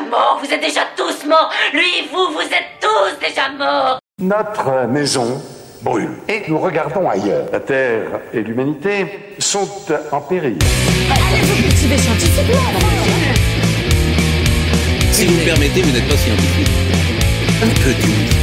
déjà morts. Vous êtes déjà tous morts. Lui, vous, vous êtes tous déjà morts. Notre maison brûle et nous regardons ailleurs. La Terre et l'humanité sont en péril. Allez vous cultiver scientifiquement Si vous me permettez, vous n'êtes pas scientifique. Un peu d'humilité.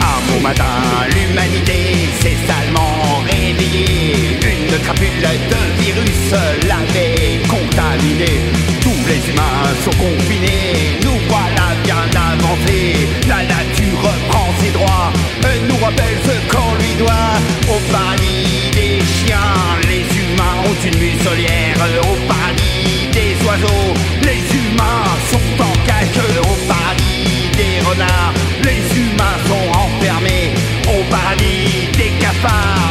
Un beau matin, l'humanité s'est salement réveillée. Une crapule de virus l'avait contaminé. Les humains sont confinés. Nous voilà bien avancés. La nature reprend ses droits. Elle nous rappelle ce qu'on lui doit. Au paradis des chiens, les humains ont une muselière. Au paradis des oiseaux, les humains sont en cage. Au paradis des renards, les humains sont enfermés. Au paradis des cafards,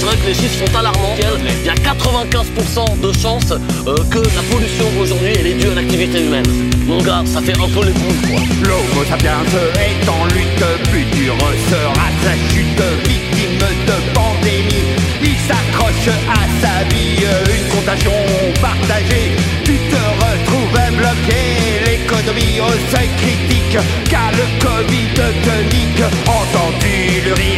C'est vrai que les chiffres sont alarmants. Il y a 95% de chances euh, que la pollution aujourd'hui elle est due à l'activité humaine. Mon gars, ça fait un peu les boules quoi. L'homo sapiens est en lutte, plus dur sera sa chute, victime de pandémie. Il s'accroche à sa vie, une contagion partagée. Tu te retrouves bloqué, l'économie au seuil critique, car le Covid te nique. Entendu le rire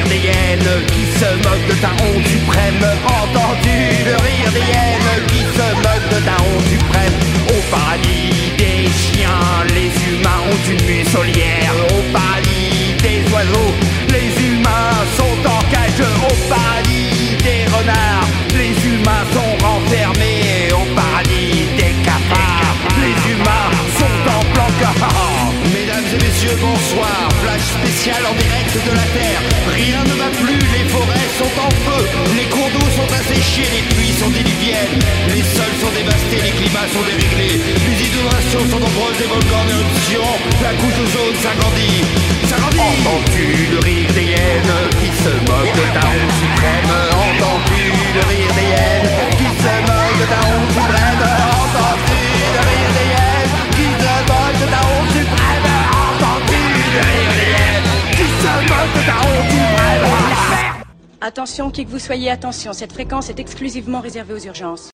qui se moquent de ta honte suprême. Entendu le rire des hyènes qui se moquent de ta honte suprême. Au paradis des chiens, les humains ont une muselière. Au paradis des oiseaux, les humains sont en cage. Au paradis des renards, les humains sont renfermés. Au paradis des cafards, les humains sont en planque. Mesdames et messieurs, bonsoir. Flash spécial en direct de la Terre. Rien asséchés, les pluies sont diluviennes. Les sols sont dévastés, les climats sont déréglés. Les inondations sont nombreuses, les volcans en éruption. La couche d'ozone s'agrandit. S'agrandit. Entends-tu le rire des hyènes qui se moquent de ta honte suprême? Entends-tu le rire des hyènes qui se moquent de ta honte suprême? Entends-tu le rire des hyènes qui se moquent de ta honte suprême? Entends-tu le rire des hyènes qui se moquent de ta honte suprême? Attention, qui que vous soyez, attention, cette fréquence est exclusivement réservée aux urgences.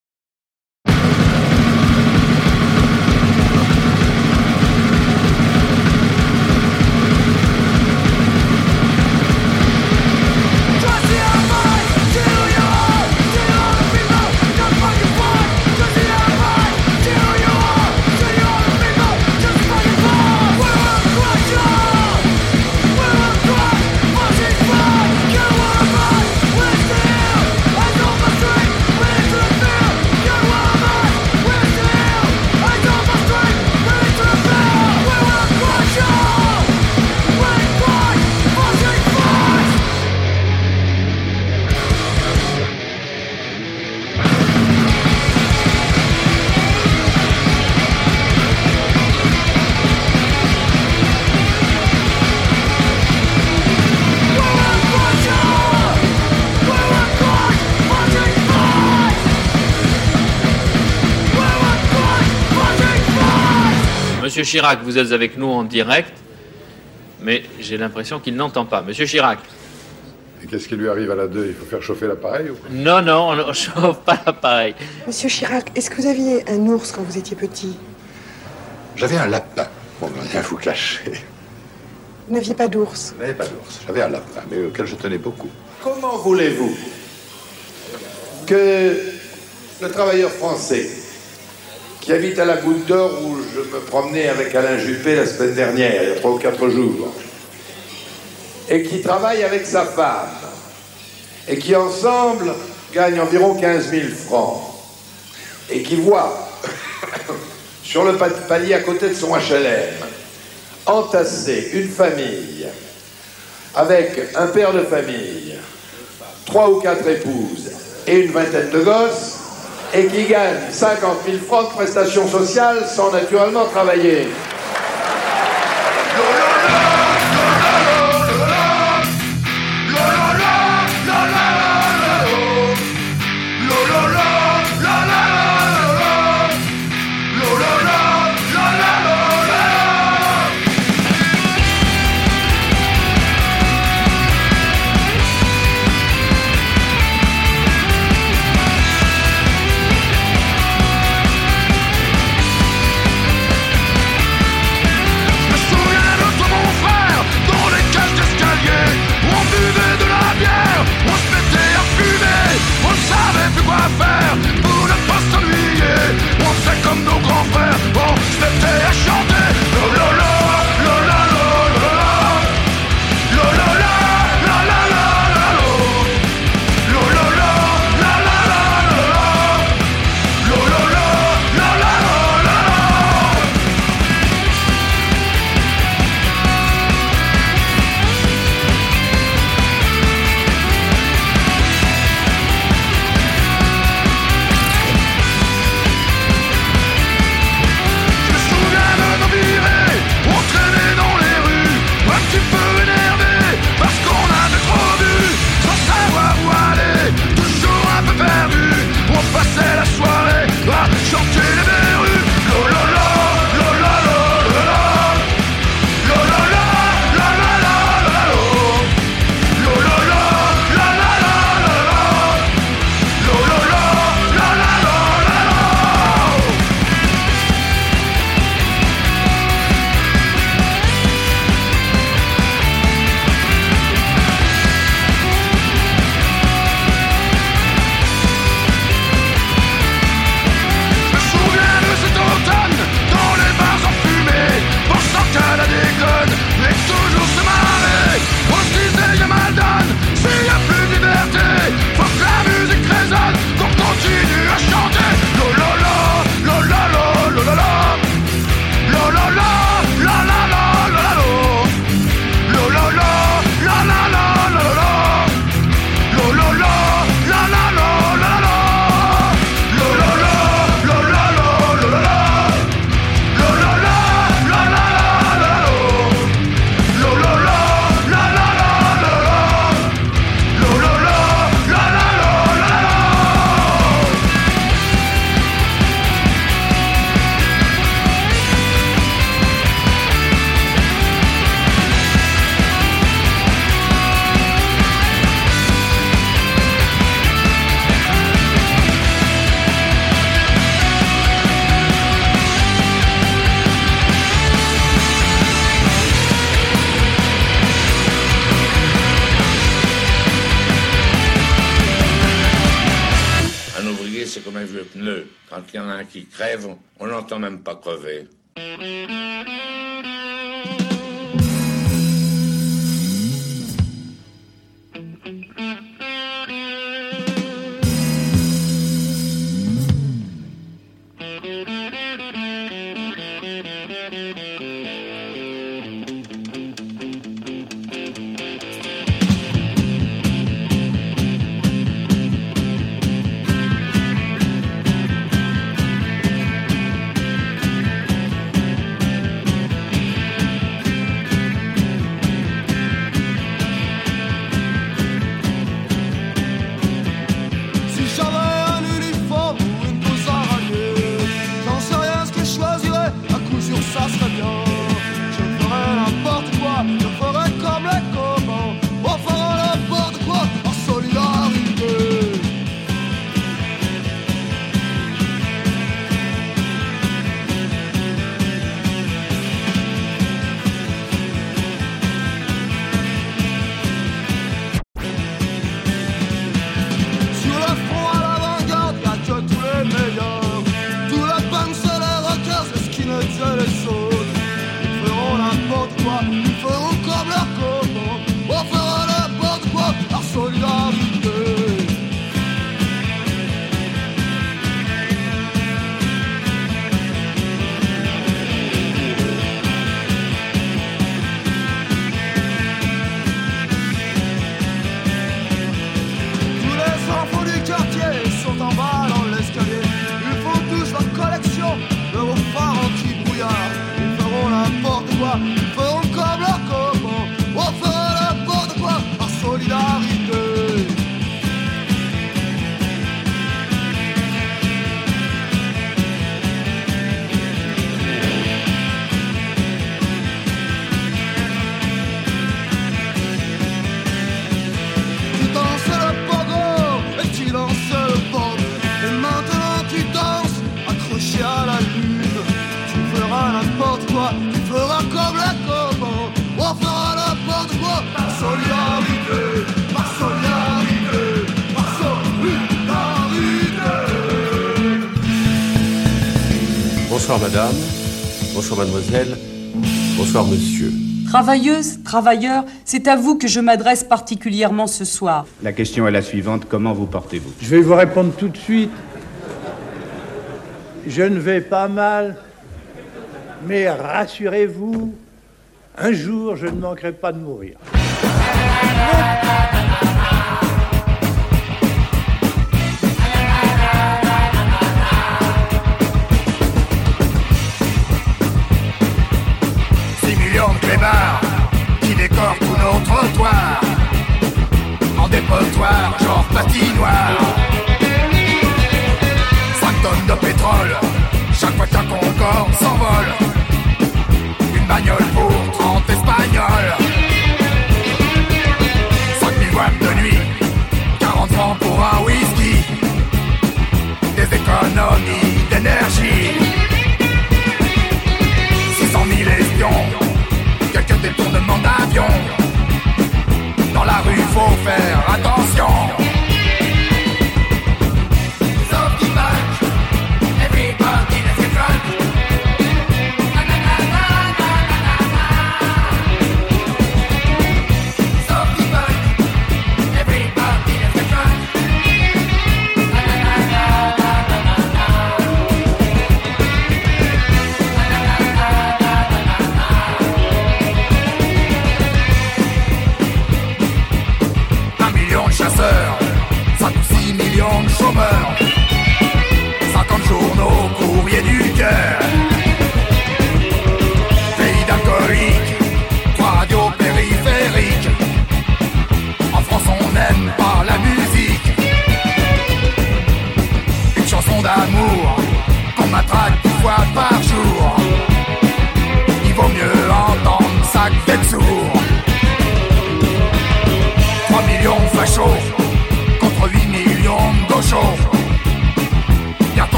Monsieur Chirac, vous êtes avec nous en direct, mais j'ai l'impression qu'il n'entend pas. Monsieur Chirac. Et qu'est-ce qui lui arrive à la 2 Il faut faire chauffer l'appareil ou quoi? Non, non, on ne chauffe pas l'appareil. Monsieur Chirac, est-ce que vous aviez un ours quand vous étiez petit? J'avais un lapin. Bon, rien vous cacher. Vous n'aviez pas d'ours? Je n'avais pas d'ours. J'avais un lapin, mais auquel je tenais beaucoup. Comment voulez-vous que le travailleur français qui habite à la Goutte d'Or où je me promenais avec Alain Juppé la semaine dernière, il y a trois ou quatre jours, et qui travaille avec sa femme, et qui ensemble gagnent environ 15 000 francs, et qui voit sur le pa- palier à côté de son HLM entasser une famille avec un père de famille, trois ou quatre épouses et une vingtaine de gosses, et qui gagne 50 000 francs de prestations sociales sans naturellement travailler. Quand il y en a un qui crève, on l'entend même pas crever. Bonsoir madame, bonsoir mademoiselle, bonsoir monsieur. Travailleuses, travailleurs, c'est à vous que je m'adresse particulièrement ce soir. La question est la suivante, comment vous portez-vous? Je vais vous répondre tout de suite. Je ne vais pas mal, mais rassurez-vous, un jour je ne manquerai pas de mourir. Dépotoir, genre patinoire. 5 tonnes de pétrole Chaque fois qu'un Concorde s'envole. Une bagnole pour 30 Espagnols. 5000 watts de nuit 40 francs pour un whisky. Des économies d'énergie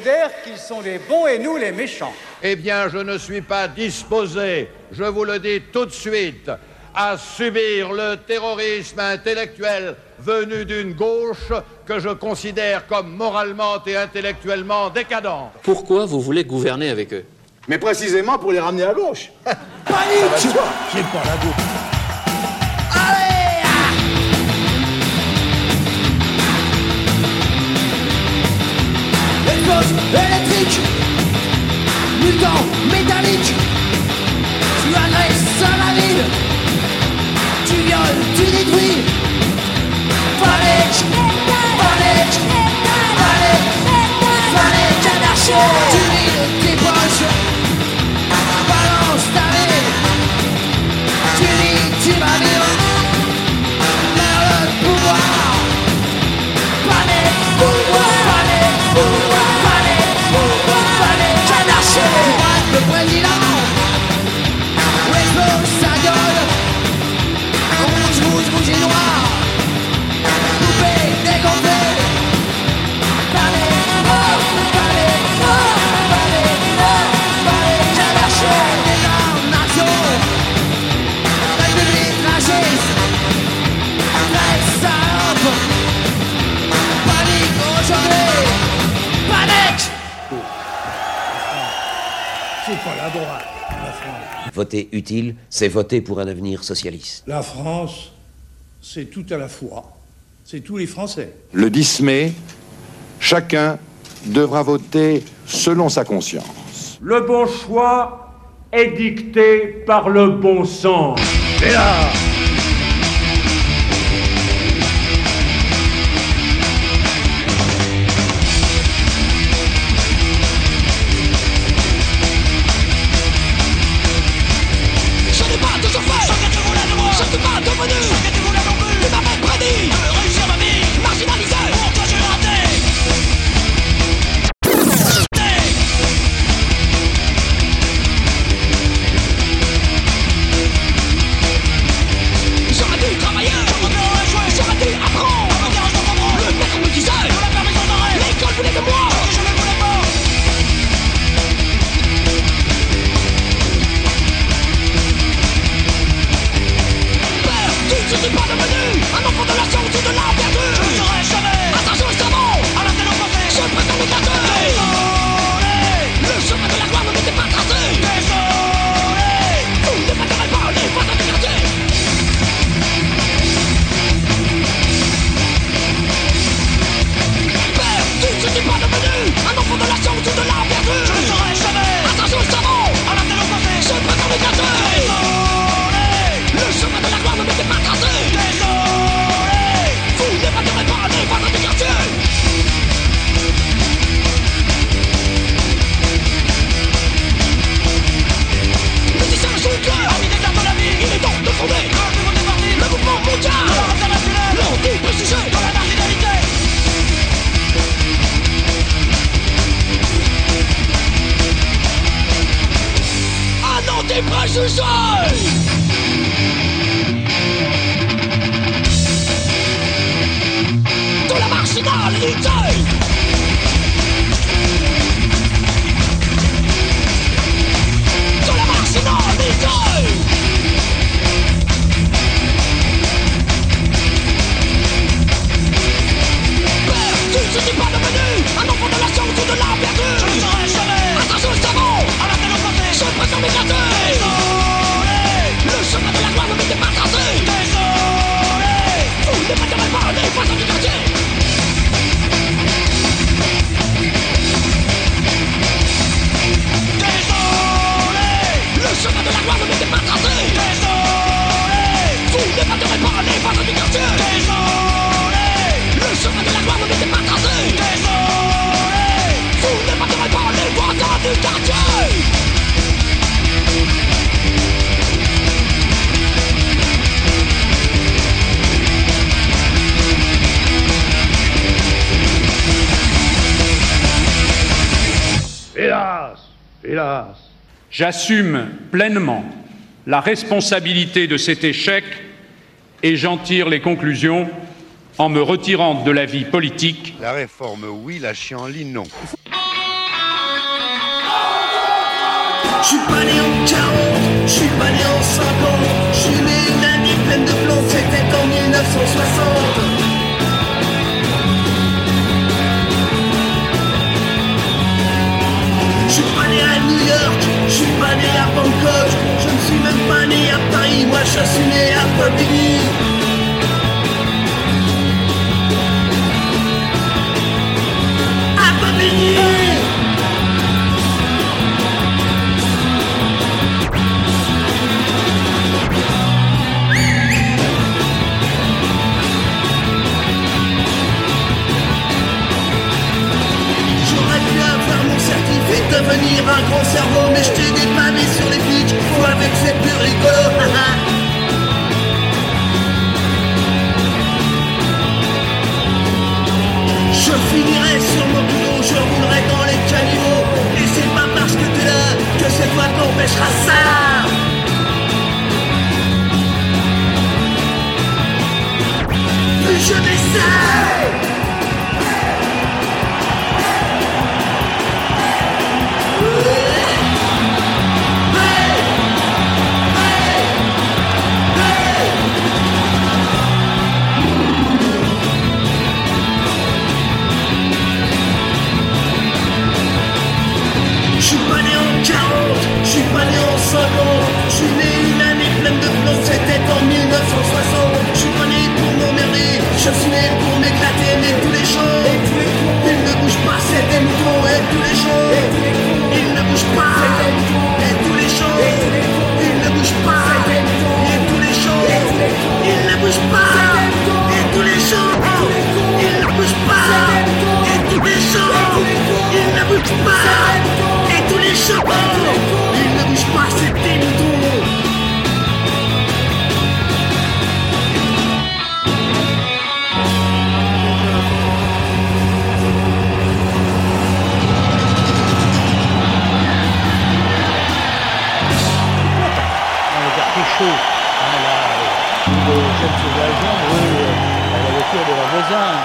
qu'ils sont les bons et nous les méchants. Eh bien, je ne suis pas disposé, je vous le dis tout de suite, à subir le terrorisme intellectuel venu d'une gauche que je considère comme moralement et intellectuellement décadente. Pourquoi vous voulez gouverner avec eux? Mais précisément pour les ramener à gauche. Panique ah, bah, pas la gauche. électrique, mutant, métallique. Tu adresses à la ville, tu violes, tu détruis. Panique, panique, panique, panique, anarchie. Voter utile, c'est voter pour un avenir socialiste. La France, c'est tout à la fois. C'est tous les Français. Le 10 mai, chacun devra voter selon sa conscience. Le bon choix est dicté par le bon sens. 是谁？都来骂是大领队。J'assume pleinement la responsabilité de cet échec et j'en tire les conclusions en me retirant de la vie politique. La réforme, oui, la chienlit, non. Je suis pas né en 40, je suis pas né en 50, je suis né une année pleine de plomb, c'était en 1960. Je suis né à New York, je suis pas né à Bangkok, je ne suis même pas né à Paris, moi je suis né à Bobigny.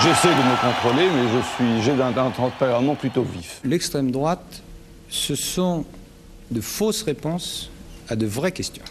J'essaie de me contrôler, mais je suis, j'ai un, tempérament plutôt vif. L'extrême droite, ce sont de fausses réponses à de vraies questions.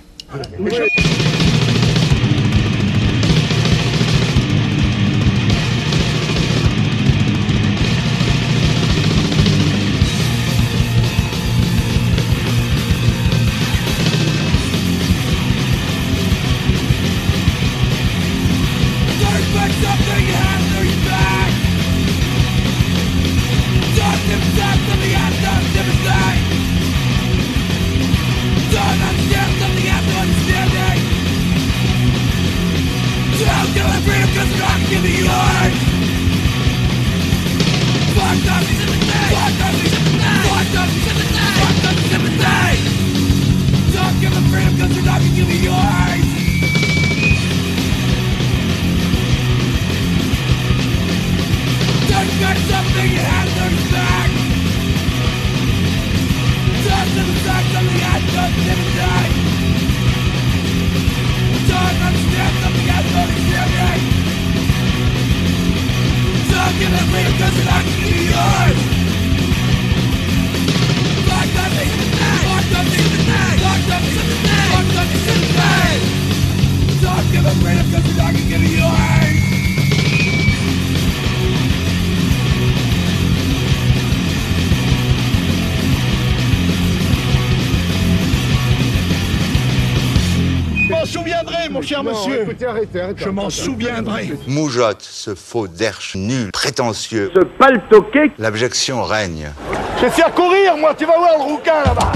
arrêtez, arrêtez, arrêtez. Je m'en souviendrai. Moujotte, ce faux derche nul, prétentieux. Ce paltoquet. L'abjection règne. J'essaie à courir, moi, tu vas voir le rouquin là-bas.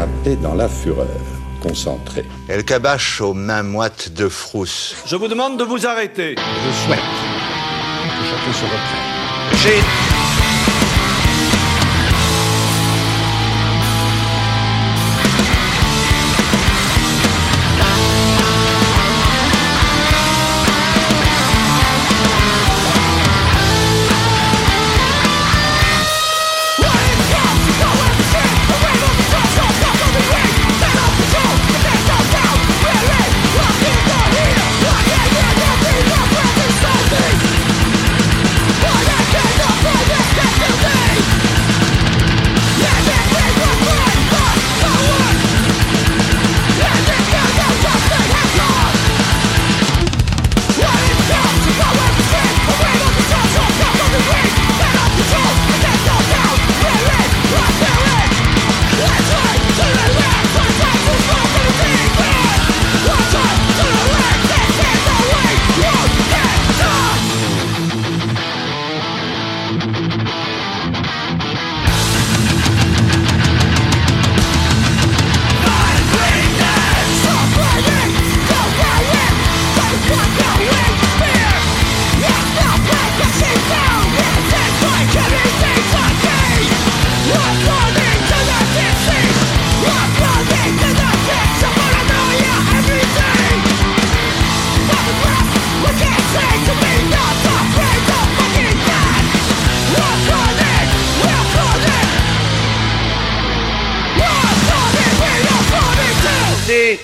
dérapé dans la fureur. Concentré. Elle cabache aux mains moites de Frousse. Je vous demande de vous arrêter. Je souhaite que chacun se reprenne. J'ai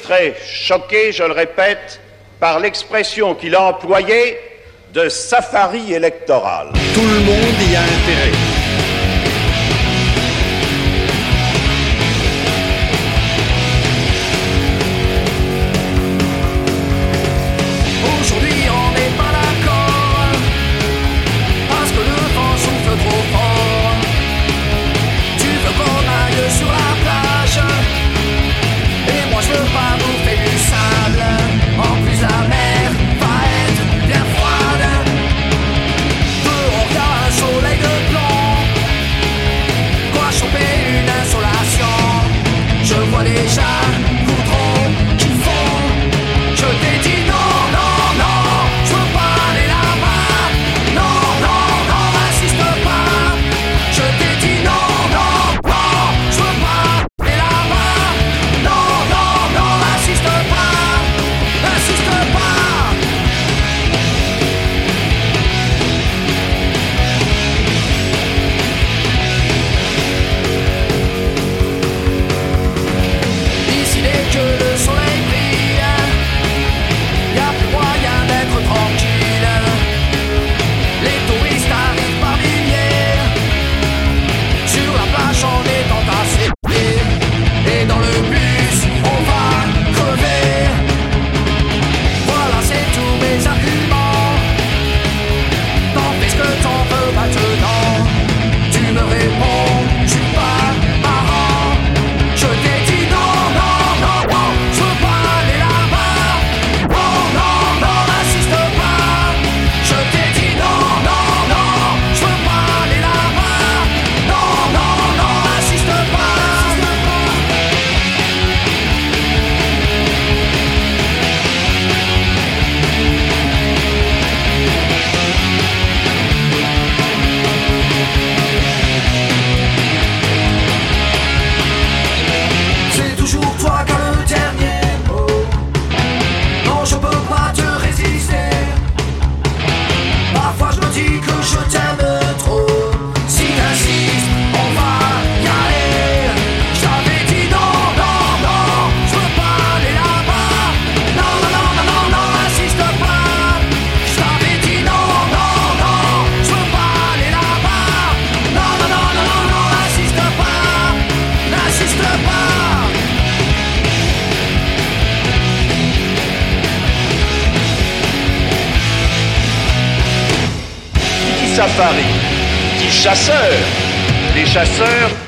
très choqué, je le répète, par l'expression qu'il a employée de safari électoral. Tout le monde y a intérêt.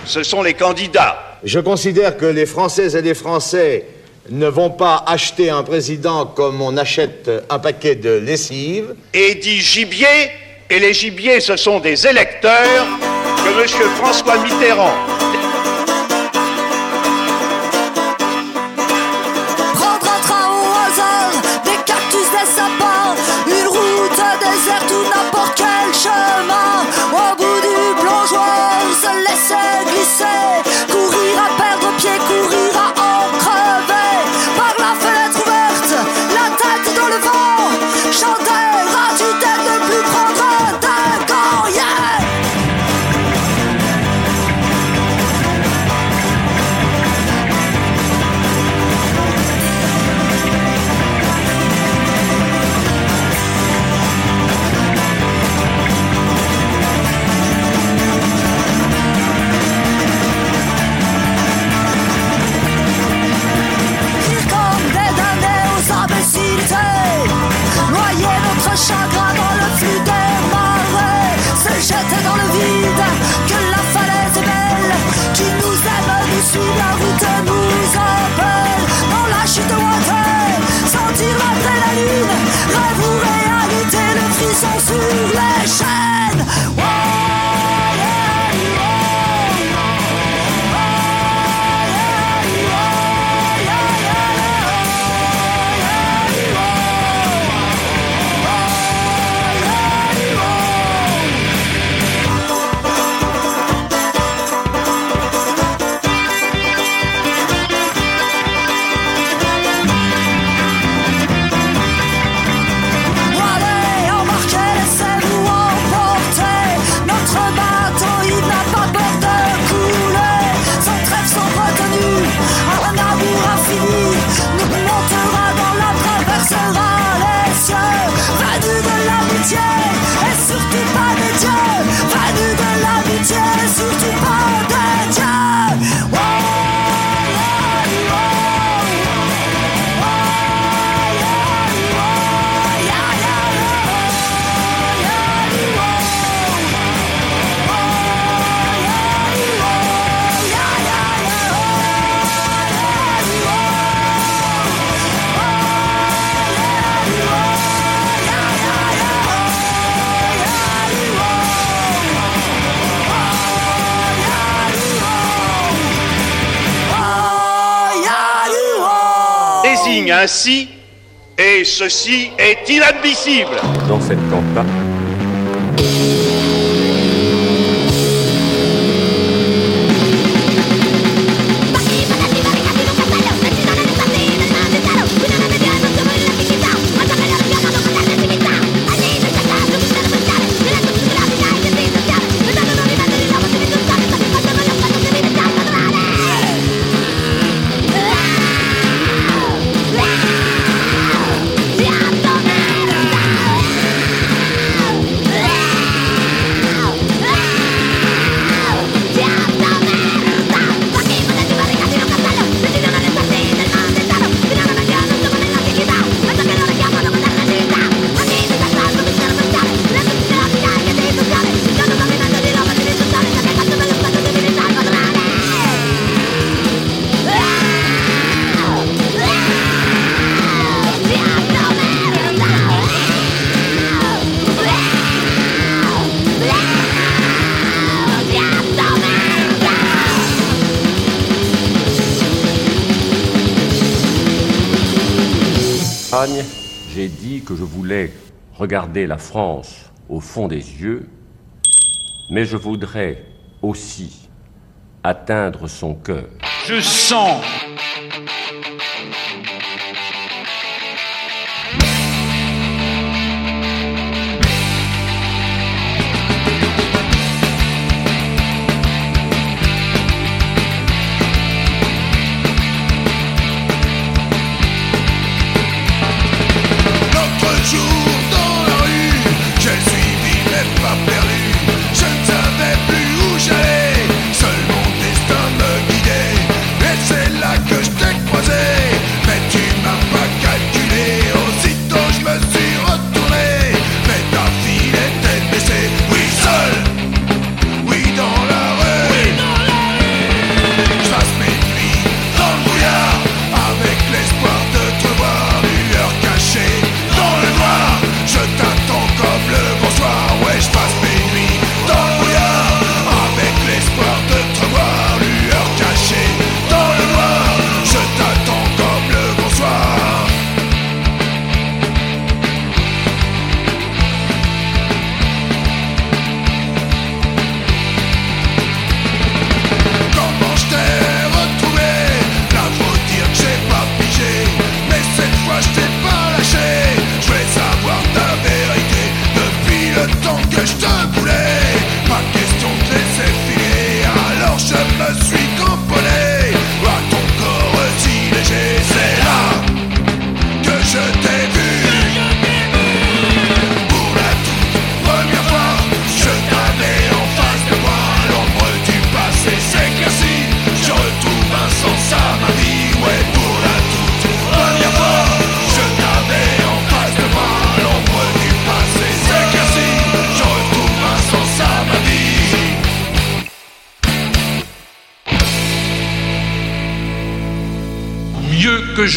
ce sont les candidats. Je considère que les Françaises et les Français ne vont pas acheter un président comme on achète un paquet de lessive. Et dit gibier, et les gibiers, ce sont des électeurs que M. François Mitterrand say ainsi, et ceci est inadmissible. regarder la France au fond des yeux, mais je voudrais aussi atteindre son cœur. Je sens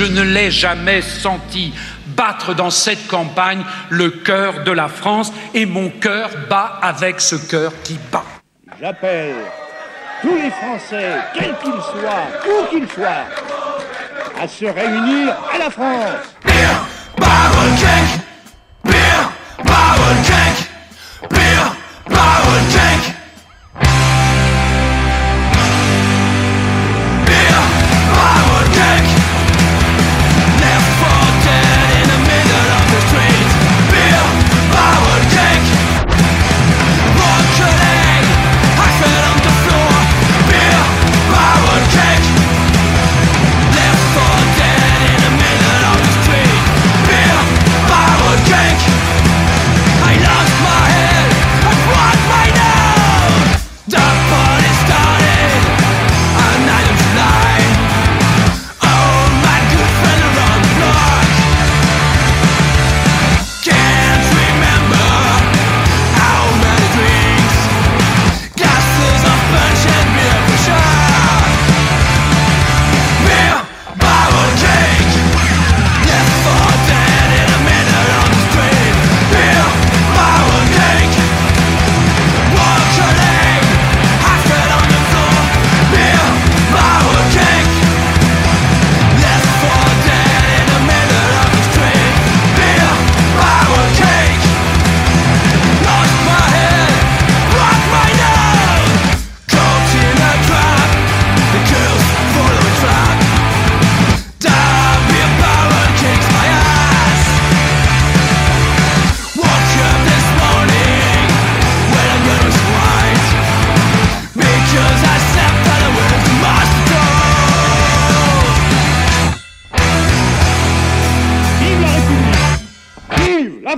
je ne l'ai jamais senti battre dans cette campagne le cœur de la France et mon cœur bat avec ce cœur qui bat. J'appelle tous les Français, quels qu'ils soient, où qu'ils soient, à se réunir à la France. Vive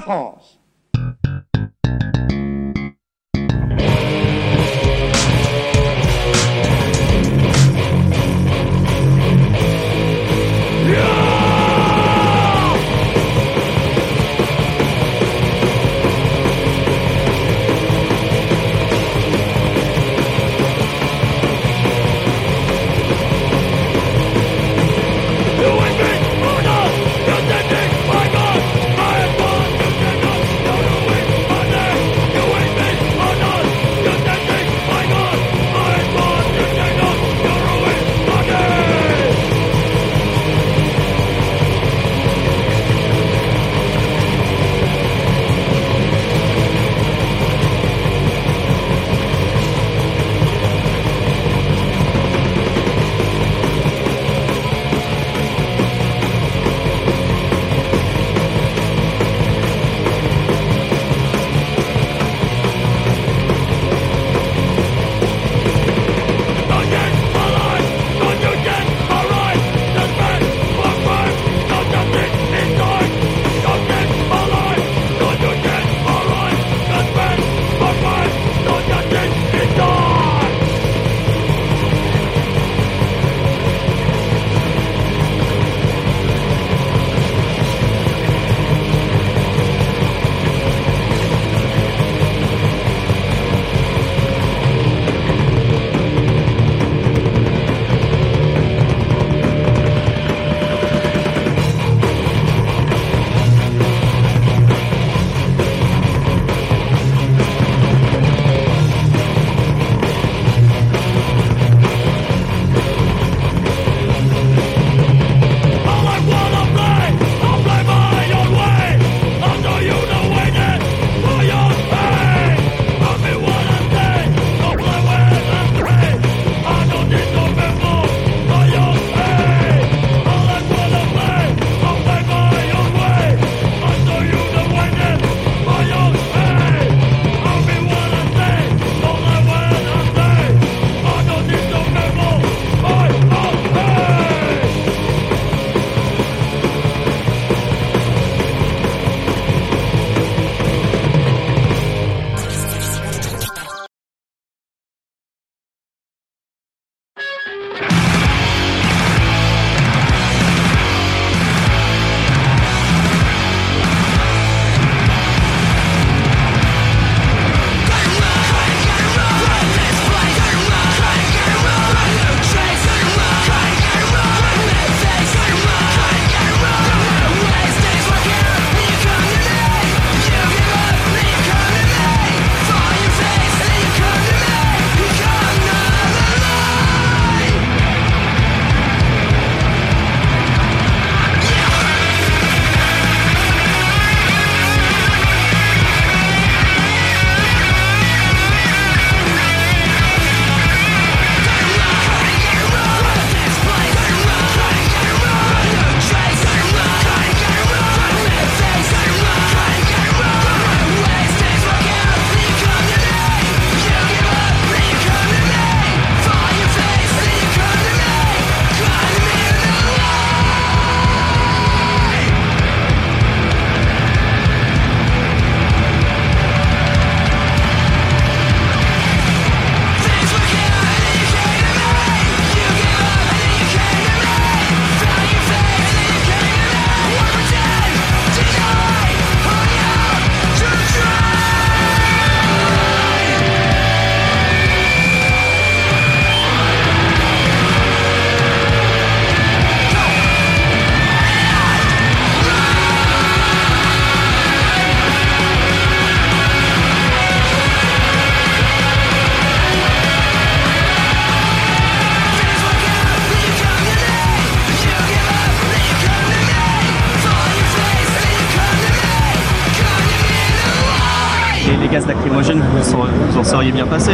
France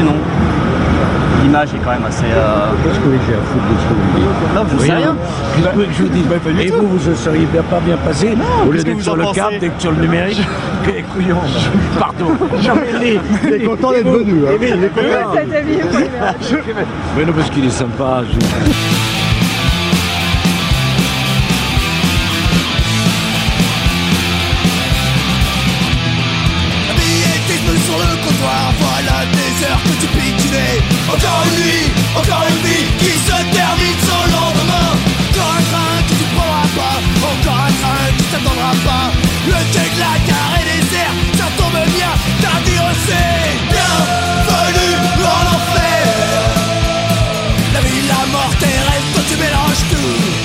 non L'image est quand même assez. euh, Qu'est-ce que j'ai à foutre de ce que vous dites Non, je sais rien. Qu'est-ce que vous je dise Et vous, vous ne seriez bien pas bien passé Au lieu d'être sur le câble, d'être sur le numérique Quel couillon Pardon Il est content d'être venu. Il est content. Mais non, parce qu'il est sympa. je- tu. Encore une nuit, encore une vie qui se termine sans lendemain. Encore un train que tu prendras pas, encore un train qui t'attendra pas. Le quai de la gare est désert, ça tombe bien, t'as dit c'est bienvenue en enfer. La vie, la mort, tes rêves, toi tu mélanges tout.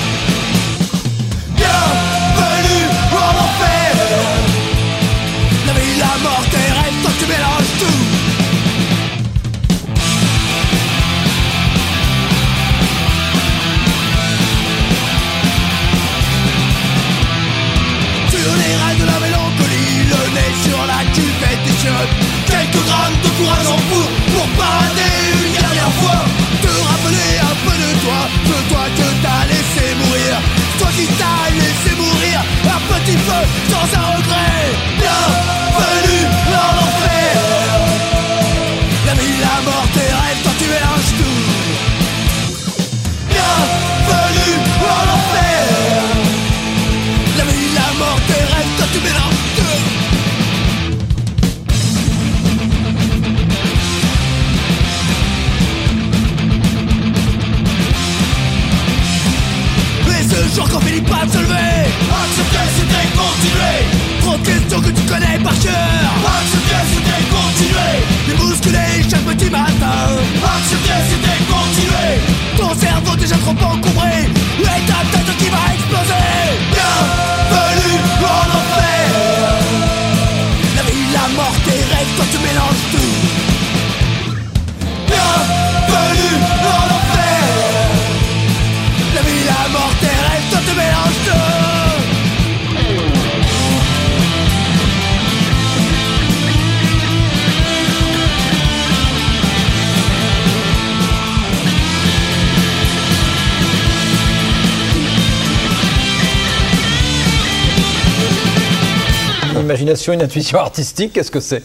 Une intuition artistique, qu'est-ce que c'est?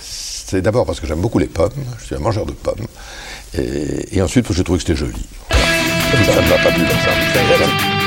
C'est d'abord parce que j'aime beaucoup les pommes, je suis un mangeur de pommes, et, ensuite parce que j'ai trouvé que c'était joli. Ça ne m'a pas plu comme ça.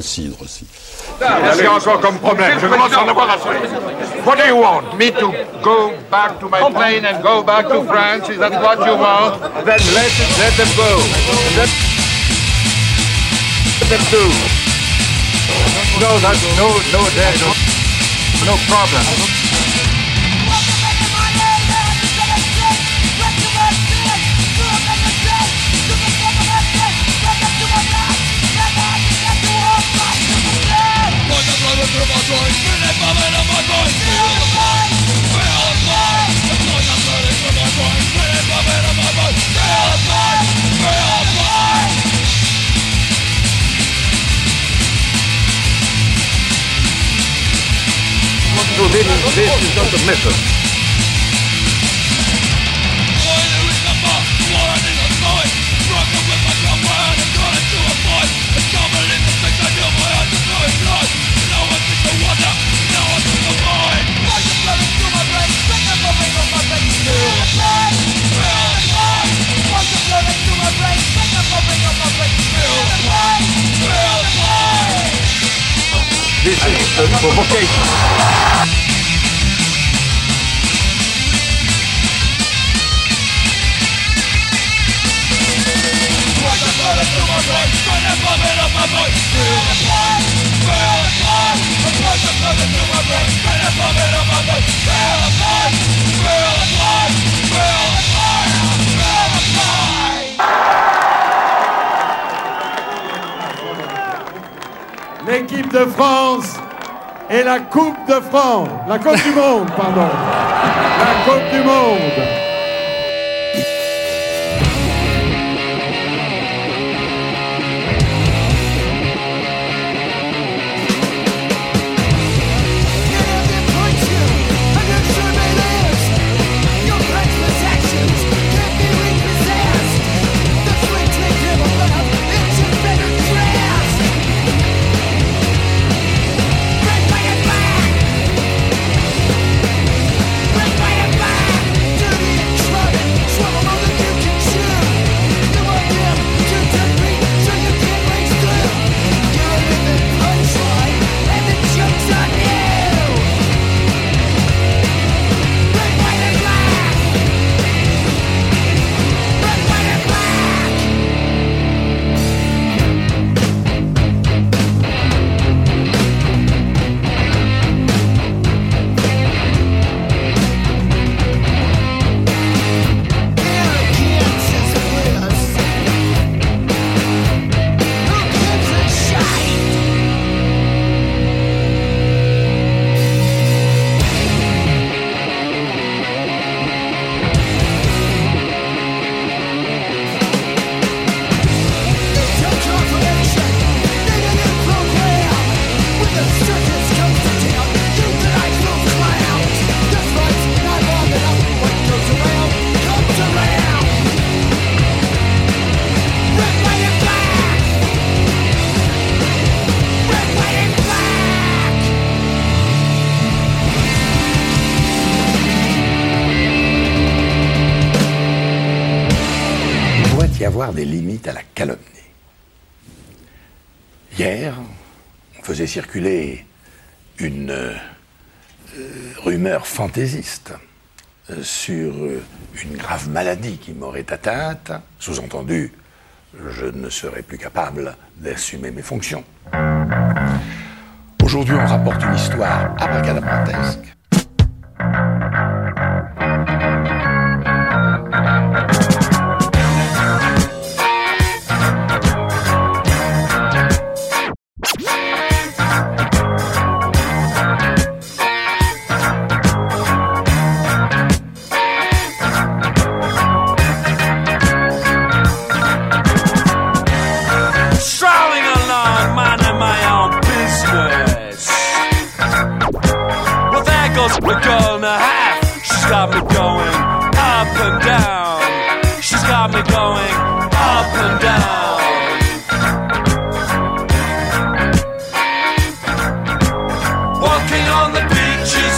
Cidre aussi. Comme problème Je commence à en avoir. What do you want? Me to go back to my plane and go back to France? Is that what you want? Then let, them go. Let, them do. No, that's no, no, there's no problem. So this, this is not a method. L'équipe de France et la Coupe de France. La Coupe du Monde, pardon. La Coupe du Monde. Circuler une euh, rumeur fantaisiste euh, sur euh, une grave maladie qui m'aurait atteinte. Sous-entendu, je ne serais plus capable d'assumer mes fonctions. Aujourd'hui, on rapporte une histoire abracadabrantesque.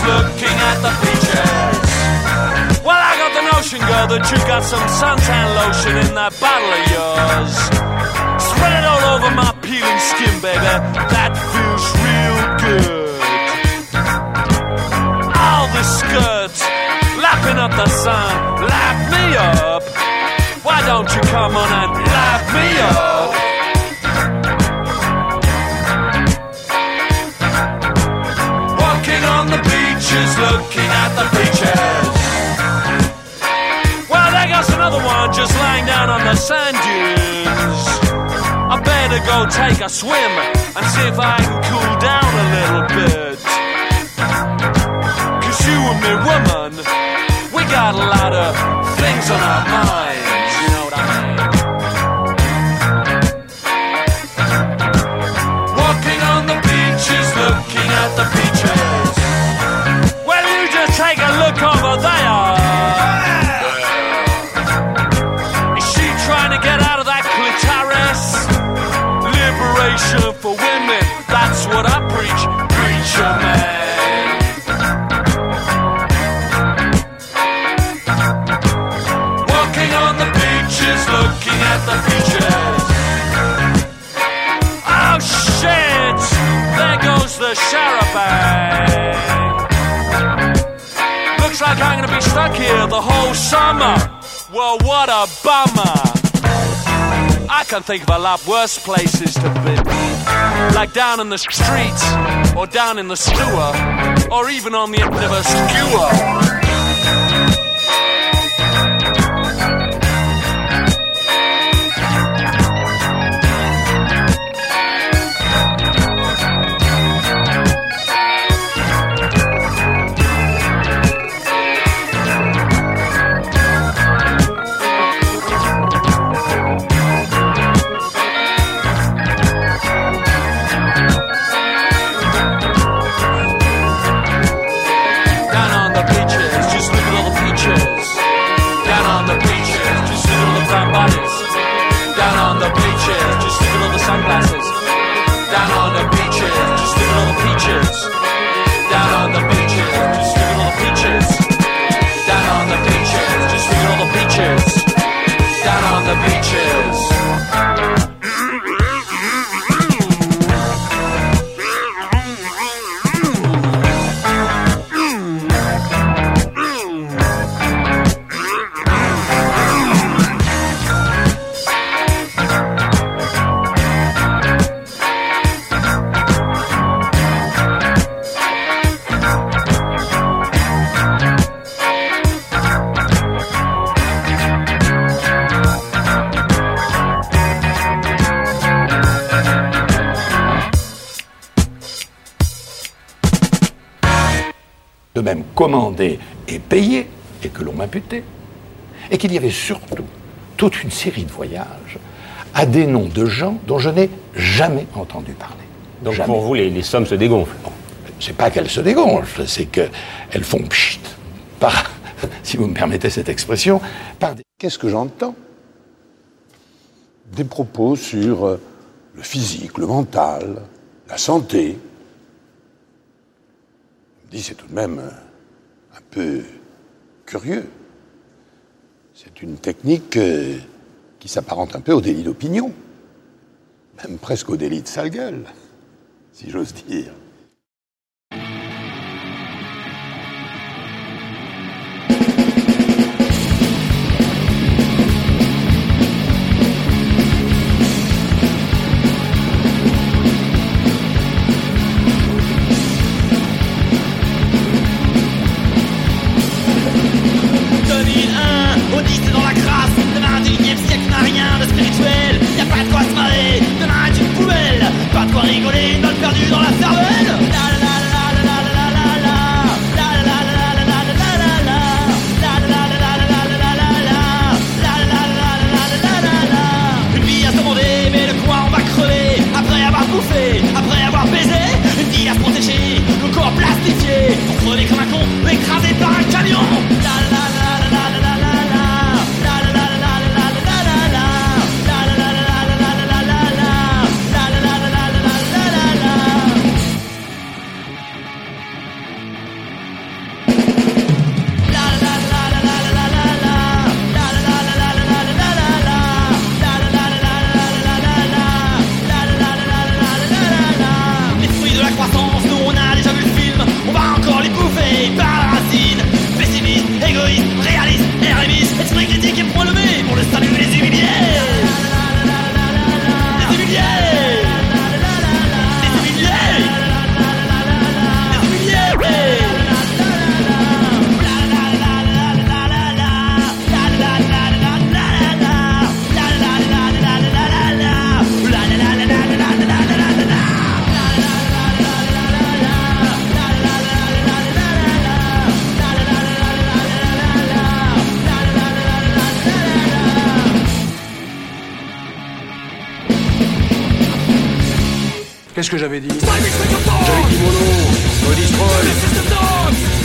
Looking at the beaches. Well, I got the notion, girl, that you got some suntan lotion in that bottle of yours. Spread it all over my peeling skin, baby. That feels real good. All the skirts lapping up the sun, lap me up. Why don't you come on and lap me up? Looking at the beaches. Well, there goes another one just lying down on the sand dunes. I better go take a swim and see if I can cool down a little bit. Cause you and me, woman, we got a lot of things on our minds, you know what I mean? Walking on the beaches, looking at the beaches. The charabanc. Looks like I'm gonna be stuck here the whole summer. Well, what a bummer. I can think of a lot worse places to be. Like down in the streets, or down in the sewer, or even on the end of a skewer. Et qu'il y avait surtout toute une série de voyages à des noms de gens dont je n'ai jamais entendu parler. Donc Jamais. pour vous, les, les sommes se dégonflent. C'est pas qu'elles se dégonflent, c'est qu'elles font pchit, par, si vous me permettez cette expression, par des... Qu'est-ce que j'entends? Des propos sur euh, le physique, le mental, la santé. Je me dis, c'est tout de même euh, un peu curieux. C'est une technique euh, qui s'apparente un peu au délit d'opinion, même presque au délit de sale gueule, si j'ose dire. Qu'est-ce que j'avais dit J'avais dit mono, Odystroll.